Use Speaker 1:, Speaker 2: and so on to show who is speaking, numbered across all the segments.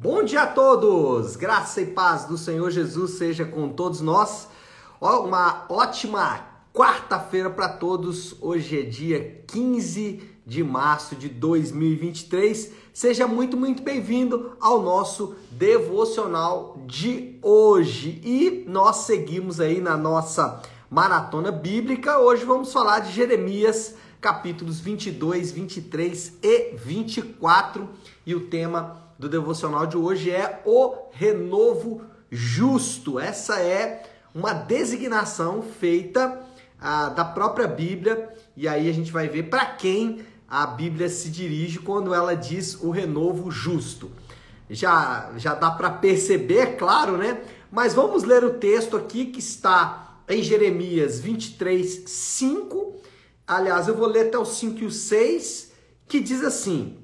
Speaker 1: Bom dia a todos! Graça e paz do Senhor Jesus seja com todos nós. Uma ótima quarta-feira para todos. Hoje é dia 15 de março de 2023. Seja muito, muito bem-vindo ao nosso devocional de hoje. E nós seguimos aí na nossa maratona bíblica. Hoje vamos falar de Jeremias, capítulos 22, 23 e 24. E o tema do devocional de hoje é o renovo justo. Essa é uma designação feita ah, da própria Bíblia, e aí a gente vai ver para quem a Bíblia se dirige quando ela diz o renovo justo. Já, já dá para perceber, é claro, né? Mas vamos ler o texto aqui que está em Jeremias 23, 5. Aliás, eu vou ler até o 5 e o 6, que diz assim: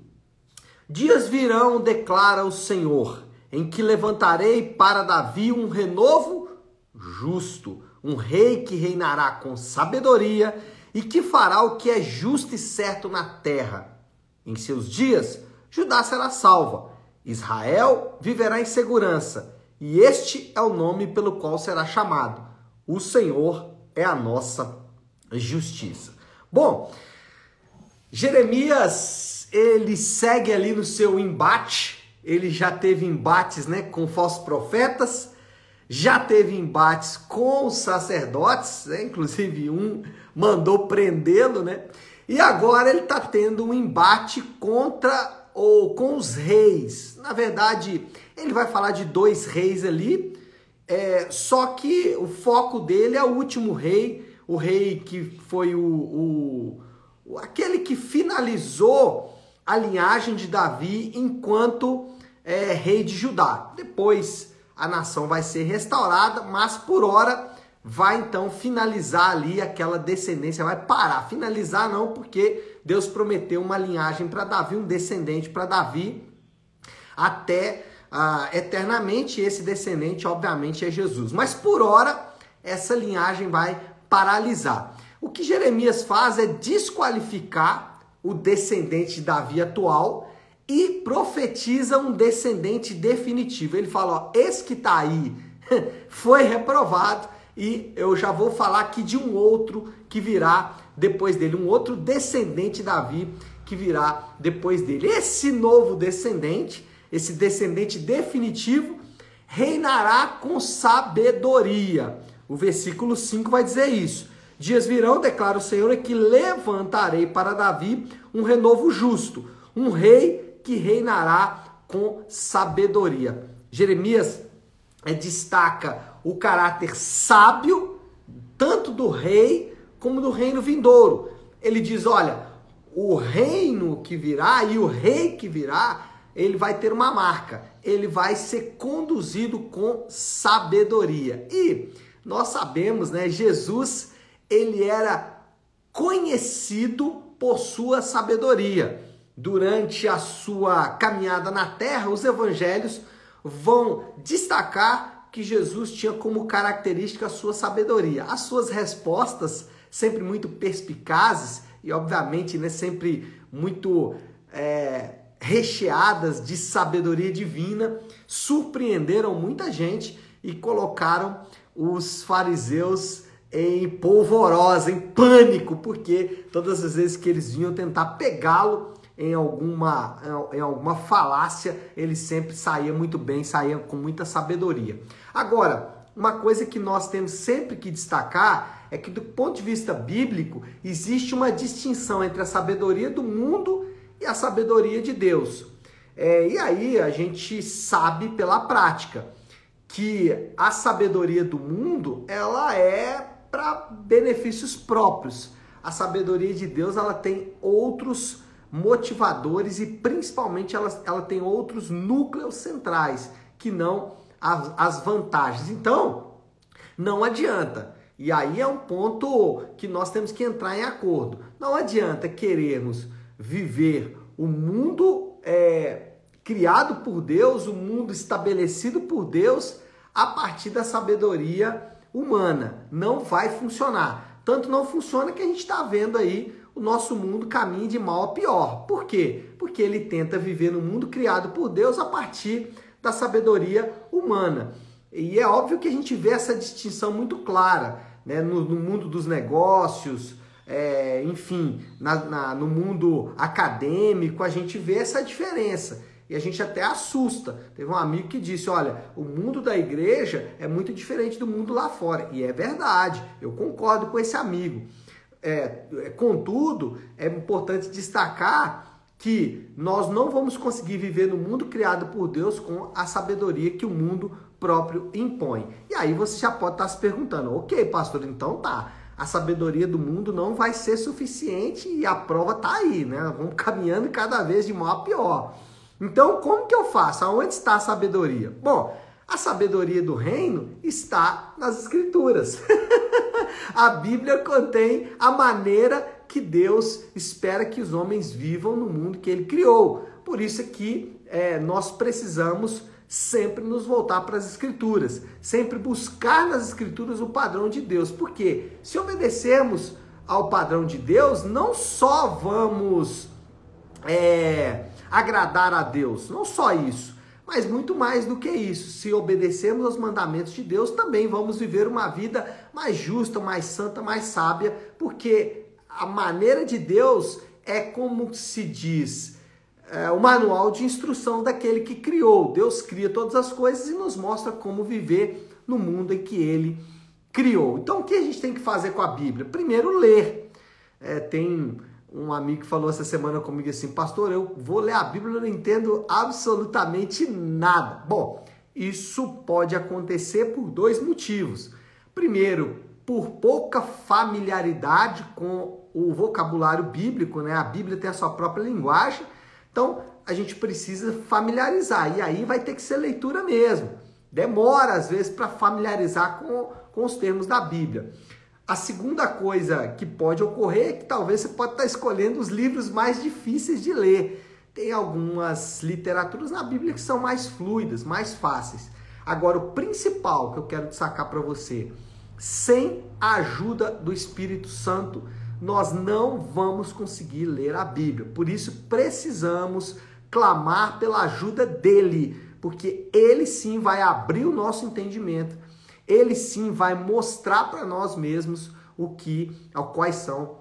Speaker 1: Dias virão, declara o Senhor, em que levantarei para Davi um renovo justo, um rei que reinará com sabedoria e que fará o que é justo e certo na terra. Em seus dias, Judá será salva, Israel viverá em segurança, e este é o nome pelo qual será chamado: O Senhor é a nossa justiça. Bom, Jeremias, ele segue ali no seu embate, ele já teve embates né, com falsos profetas, já teve embates com os sacerdotes, né, inclusive um mandou prendê-lo, né? E agora ele está tendo um embate contra ou com os reis. Na verdade, ele vai falar de dois reis ali, é, só que o foco dele é o último rei, o rei que foi o, o aquele que finalizou a linhagem de Davi enquanto é, rei de Judá. Depois a nação vai ser restaurada, mas por hora vai então finalizar ali aquela descendência, vai parar. Finalizar não, porque Deus prometeu uma linhagem para Davi, um descendente para Davi até uh, eternamente. Esse descendente, obviamente, é Jesus. Mas por hora, essa linhagem vai paralisar. O que Jeremias faz é desqualificar o descendente de Davi atual e profetiza um descendente definitivo. Ele fala: ó, esse que está aí foi reprovado e eu já vou falar aqui de um outro que virá depois dele, um outro descendente de Davi que virá depois dele. Esse novo descendente, esse descendente definitivo, reinará com sabedoria. O versículo 5 vai dizer isso. Dias virão, declara o Senhor, é que levantarei para Davi um renovo justo, um rei que reinará com sabedoria. Jeremias é, destaca o caráter sábio, tanto do rei como do reino vindouro. Ele diz: olha, o reino que virá e o rei que virá, ele vai ter uma marca, ele vai ser conduzido com sabedoria. E nós sabemos, né, Jesus, ele era conhecido por sua sabedoria. Durante a sua caminhada na terra, os evangelhos vão destacar que Jesus tinha como característica a sua sabedoria. As suas respostas, sempre muito perspicazes e, obviamente, né, sempre muito é, recheadas de sabedoria divina, surpreenderam muita gente e colocaram os fariseus em polvorosa, em pânico, porque todas as vezes que eles vinham tentar pegá-lo, em alguma, em alguma falácia, ele sempre saía muito bem, saía com muita sabedoria. Agora, uma coisa que nós temos sempre que destacar é que, do ponto de vista bíblico, existe uma distinção entre a sabedoria do mundo e a sabedoria de Deus. É, e aí a gente sabe pela prática que a sabedoria do mundo ela é para benefícios próprios. A sabedoria de Deus ela tem outros motivadores e principalmente ela, ela tem outros núcleos centrais que não as, as vantagens. Então, não adianta. E aí é um ponto que nós temos que entrar em acordo. Não adianta querermos viver o mundo é, criado por Deus, o mundo estabelecido por Deus, a partir da sabedoria humana. Não vai funcionar. Tanto não funciona que a gente está vendo aí o nosso mundo caminha de mal a pior. Por quê? Porque ele tenta viver no mundo criado por Deus a partir da sabedoria humana. E é óbvio que a gente vê essa distinção muito clara né? no, no mundo dos negócios, é, enfim, na, na, no mundo acadêmico, a gente vê essa diferença. E a gente até assusta. Teve um amigo que disse: Olha, o mundo da igreja é muito diferente do mundo lá fora. E é verdade, eu concordo com esse amigo. É, é, contudo, é importante destacar que nós não vamos conseguir viver no mundo criado por Deus com a sabedoria que o mundo próprio impõe. E aí você já pode estar se perguntando: ok, pastor, então tá. A sabedoria do mundo não vai ser suficiente e a prova está aí, né? Vamos caminhando cada vez de mal a pior. Então, como que eu faço? Aonde está a sabedoria? Bom, a sabedoria do reino está nas escrituras. a Bíblia contém a maneira que Deus espera que os homens vivam no mundo que Ele criou. Por isso é que é, nós precisamos sempre nos voltar para as Escrituras, sempre buscar nas Escrituras o padrão de Deus. Porque se obedecermos ao padrão de Deus, não só vamos é, agradar a Deus, não só isso, mas muito mais do que isso. Se obedecermos aos mandamentos de Deus, também vamos viver uma vida mais justa, mais santa, mais sábia, porque a maneira de Deus é como se diz é, o manual de instrução daquele que criou. Deus cria todas as coisas e nos mostra como viver no mundo em que ele criou. Então, o que a gente tem que fazer com a Bíblia? Primeiro, ler. É, tem um amigo falou essa semana comigo assim, pastor, eu vou ler a Bíblia, eu não entendo absolutamente nada. Bom, isso pode acontecer por dois motivos. Primeiro, por pouca familiaridade com o vocabulário bíblico, né? A Bíblia tem a sua própria linguagem, então a gente precisa familiarizar. E aí vai ter que ser leitura mesmo. Demora às vezes para familiarizar com, com os termos da Bíblia. A segunda coisa que pode ocorrer é que talvez você pode estar escolhendo os livros mais difíceis de ler. Tem algumas literaturas na Bíblia que são mais fluidas, mais fáceis. Agora, o principal que eu quero destacar para você, sem a ajuda do Espírito Santo, nós não vamos conseguir ler a Bíblia. Por isso, precisamos clamar pela ajuda dele, porque ele sim vai abrir o nosso entendimento ele sim vai mostrar para nós mesmos o que, quais são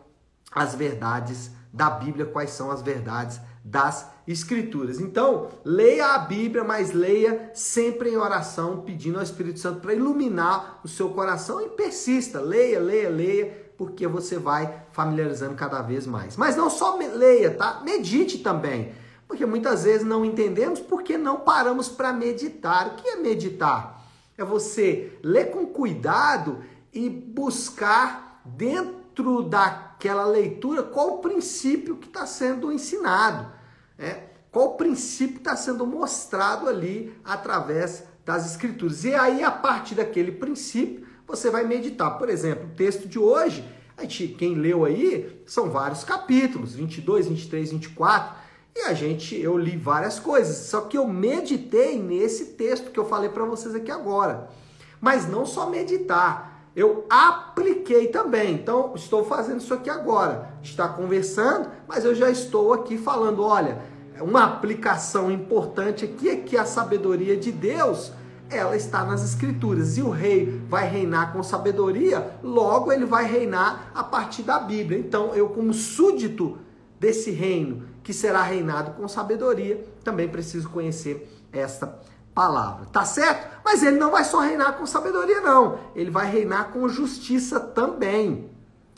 Speaker 1: as verdades da Bíblia, quais são as verdades das Escrituras. Então, leia a Bíblia, mas leia sempre em oração, pedindo ao Espírito Santo para iluminar o seu coração e persista. Leia, leia, leia, porque você vai familiarizando cada vez mais. Mas não só leia, tá? Medite também. Porque muitas vezes não entendemos porque não paramos para meditar. O que é meditar? É você ler com cuidado e buscar dentro daquela leitura qual o princípio que está sendo ensinado. Né? Qual o princípio está sendo mostrado ali através das escrituras. E aí, a partir daquele princípio, você vai meditar. Por exemplo, o texto de hoje, a gente, quem leu aí, são vários capítulos, 22, 23, 24. E a gente, eu li várias coisas, só que eu meditei nesse texto que eu falei para vocês aqui agora. Mas não só meditar, eu apliquei também. Então, estou fazendo isso aqui agora. Está conversando, mas eu já estou aqui falando, olha, uma aplicação importante aqui é que a sabedoria de Deus, ela está nas escrituras. E o rei vai reinar com sabedoria, logo ele vai reinar a partir da Bíblia. Então, eu como súdito desse reino que será reinado com sabedoria, também preciso conhecer esta palavra. Tá certo? Mas ele não vai só reinar com sabedoria, não. Ele vai reinar com justiça também.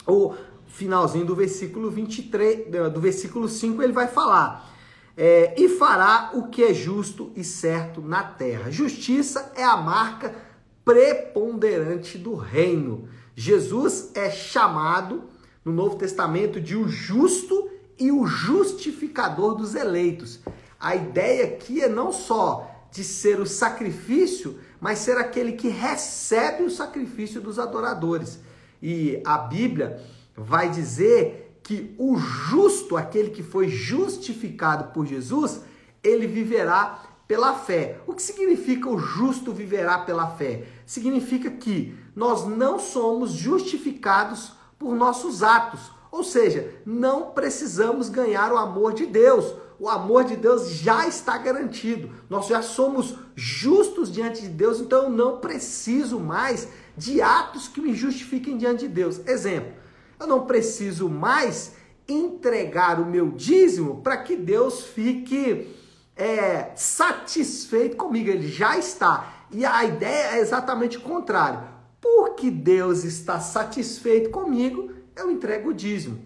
Speaker 1: O finalzinho do versículo 23, do versículo 5, ele vai falar. É, e fará o que é justo e certo na terra. Justiça é a marca preponderante do reino. Jesus é chamado no Novo Testamento de o justo e o justificador dos eleitos. A ideia aqui é não só de ser o sacrifício, mas ser aquele que recebe o sacrifício dos adoradores. E a Bíblia vai dizer que o justo, aquele que foi justificado por Jesus, ele viverá pela fé. O que significa o justo viverá pela fé? Significa que nós não somos justificados por nossos atos, Ou seja, não precisamos ganhar o amor de Deus. O amor de Deus já está garantido. Nós já somos justos diante de Deus, então eu não preciso mais de atos que me justifiquem diante de Deus. Exemplo, eu não preciso mais entregar o meu dízimo para que Deus fique é, satisfeito comigo. Ele já está. E a ideia é exatamente o contrário. Porque Deus está satisfeito comigo, eu entrego o dízimo.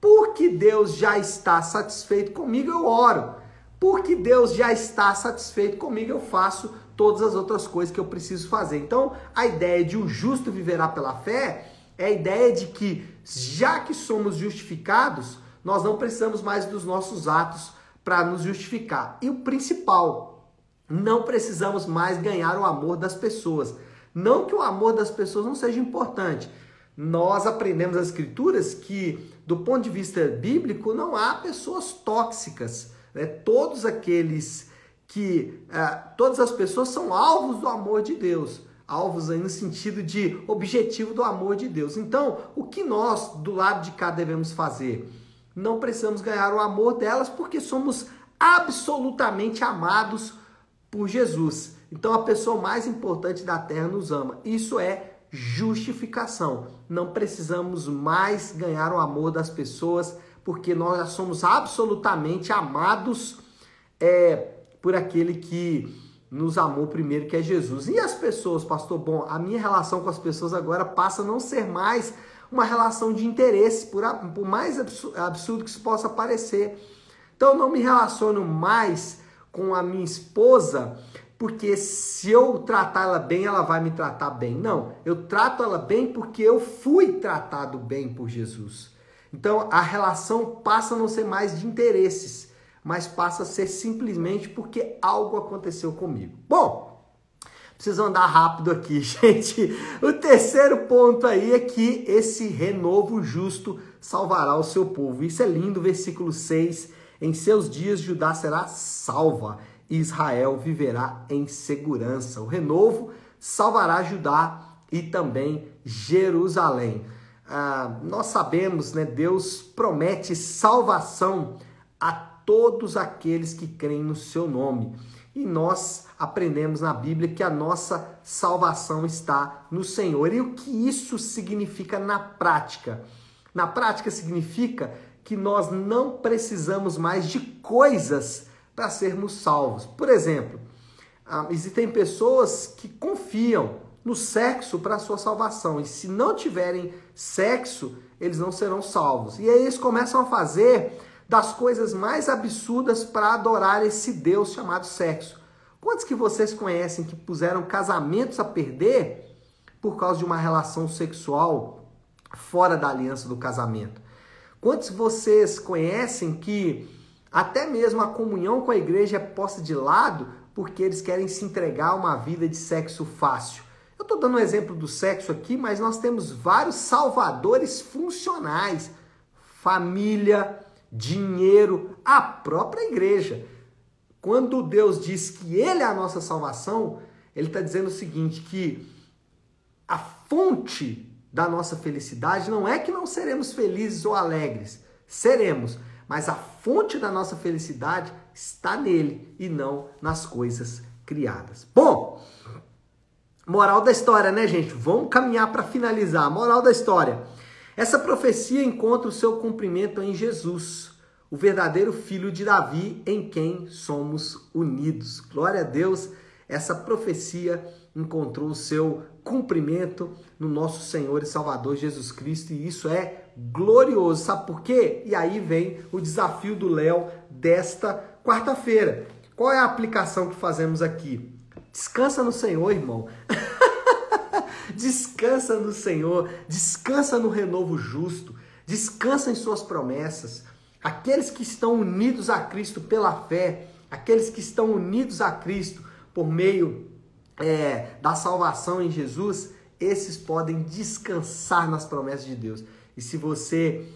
Speaker 1: Porque Deus já está satisfeito comigo, eu oro. Porque Deus já está satisfeito comigo, eu faço todas as outras coisas que eu preciso fazer. Então, a ideia de o justo viverá pela fé é a ideia de que, já que somos justificados, nós não precisamos mais dos nossos atos para nos justificar. E o principal, não precisamos mais ganhar o amor das pessoas. Não que o amor das pessoas não seja importante. Nós aprendemos as escrituras que, do ponto de vista bíblico, não há pessoas tóxicas. Né? Todos aqueles que. Uh, todas as pessoas são alvos do amor de Deus alvos aí no sentido de objetivo do amor de Deus. Então, o que nós do lado de cá devemos fazer? Não precisamos ganhar o amor delas porque somos absolutamente amados por Jesus. Então, a pessoa mais importante da terra nos ama. Isso é justificação. Não precisamos mais ganhar o amor das pessoas porque nós já somos absolutamente amados é, por aquele que nos amou primeiro, que é Jesus. E as pessoas, pastor? Bom, a minha relação com as pessoas agora passa a não ser mais uma relação de interesse, por, por mais absurdo que isso possa parecer. Então, eu não me relaciono mais com a minha esposa porque se eu tratar ela bem, ela vai me tratar bem. Não, eu trato ela bem porque eu fui tratado bem por Jesus. Então, a relação passa a não ser mais de interesses mas passa a ser simplesmente porque algo aconteceu comigo. Bom, preciso andar rápido aqui, gente. O terceiro ponto aí é que esse renovo justo salvará o seu povo. Isso é lindo, versículo 6. Em seus dias Judá será salva, Israel viverá em segurança. O renovo salvará Judá e também Jerusalém. Ah, nós sabemos, né? Deus promete salvação a todos aqueles que creem no seu nome. E nós aprendemos na Bíblia que a nossa salvação está no Senhor. E o que isso significa na prática? Na prática significa que nós não precisamos mais de coisas para sermos salvos. Por exemplo, ah, existem pessoas que confiam no sexo para sua salvação. E se não tiverem sexo, eles não serão salvos. E aí eles começam a fazer das coisas mais absurdas para adorar esse Deus chamado sexo. Quantos que vocês conhecem que puseram casamentos a perder por causa de uma relação sexual fora da aliança do casamento? Quantos vocês conhecem que até mesmo a comunhão com a igreja é posta de lado porque eles querem se entregar a uma vida de sexo fácil? Eu estou dando um exemplo do sexo aqui, mas nós temos vários salvadores funcionais. Família, dinheiro, a própria igreja. Quando Deus diz que Ele é a nossa salvação, Ele está dizendo o seguinte: que a fonte da nossa felicidade não é que não seremos felizes ou alegres, seremos, mas a fonte da nossa felicidade está nele e não nas coisas criadas. Bom, moral da história, né, gente? Vamos caminhar para finalizar. Moral da história. Essa profecia encontra o seu cumprimento em Jesus, o verdadeiro filho de Davi, em quem somos unidos. Glória a Deus, essa profecia encontrou o seu cumprimento no nosso Senhor e Salvador Jesus Cristo, e isso é glorioso. Sabe por quê? E aí vem o desafio do Léo desta quarta-feira. Qual é a aplicação que fazemos aqui? Descansa no Senhor, irmão. Descansa no Senhor, descansa no renovo justo, descansa em suas promessas. Aqueles que estão unidos a Cristo pela fé, aqueles que estão unidos a Cristo por meio é, da salvação em Jesus, esses podem descansar nas promessas de Deus. E se você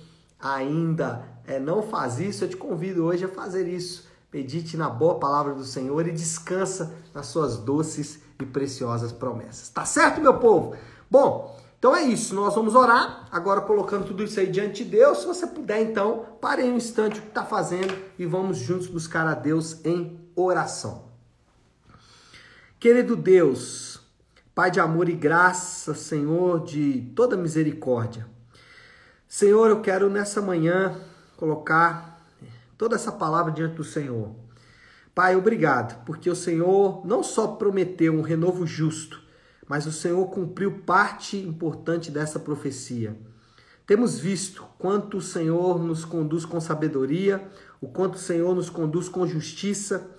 Speaker 1: ainda é, não faz isso, eu te convido hoje a fazer isso. Medite na boa palavra do Senhor e descansa nas suas doces e preciosas promessas. Tá certo, meu povo? Bom, Então é isso, nós vamos orar, agora colocando tudo isso aí diante de Deus. Se você puder, então, pare um instante o que está fazendo e vamos juntos buscar a Deus em oração. Querido Deus, Pai de amor e graça, Senhor de toda misericórdia. Senhor, eu quero nessa manhã colocar toda essa palavra diante do Senhor. Pai, obrigado, porque o Senhor não só prometeu um renovo justo, mas o Senhor cumpriu parte importante dessa profecia. Temos visto quanto o Senhor nos conduz com sabedoria, o quanto o Senhor nos conduz com justiça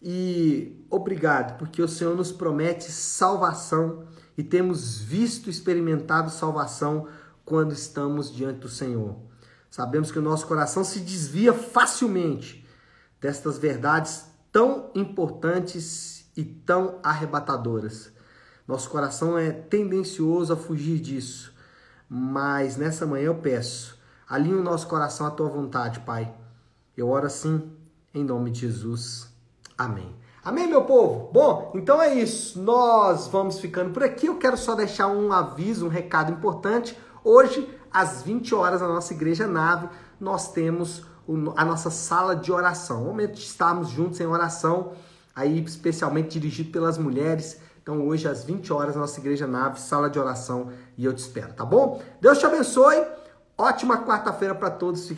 Speaker 1: e obrigado, porque o Senhor nos promete salvação e temos visto experimentado salvação quando estamos diante do Senhor. Sabemos que o nosso coração se desvia facilmente destas verdades tão importantes e tão arrebatadoras. Nosso coração é tendencioso a fugir disso. Mas nessa manhã eu peço, alinhe o nosso coração à tua vontade, Pai. Eu oro assim, em nome de Jesus. Amém. Amém, meu povo? Bom, então é isso. Nós vamos ficando por aqui. Eu quero só deixar um aviso, um recado importante. Hoje, às 20 horas, na nossa igreja nave, nós temos a nossa sala de oração. O momento de estarmos juntos em oração, aí especialmente dirigido pelas mulheres. Então, hoje, às 20 horas, nossa Igreja Nave, sala de oração, e eu te espero, tá bom? Deus te abençoe. Ótima quarta-feira para todos.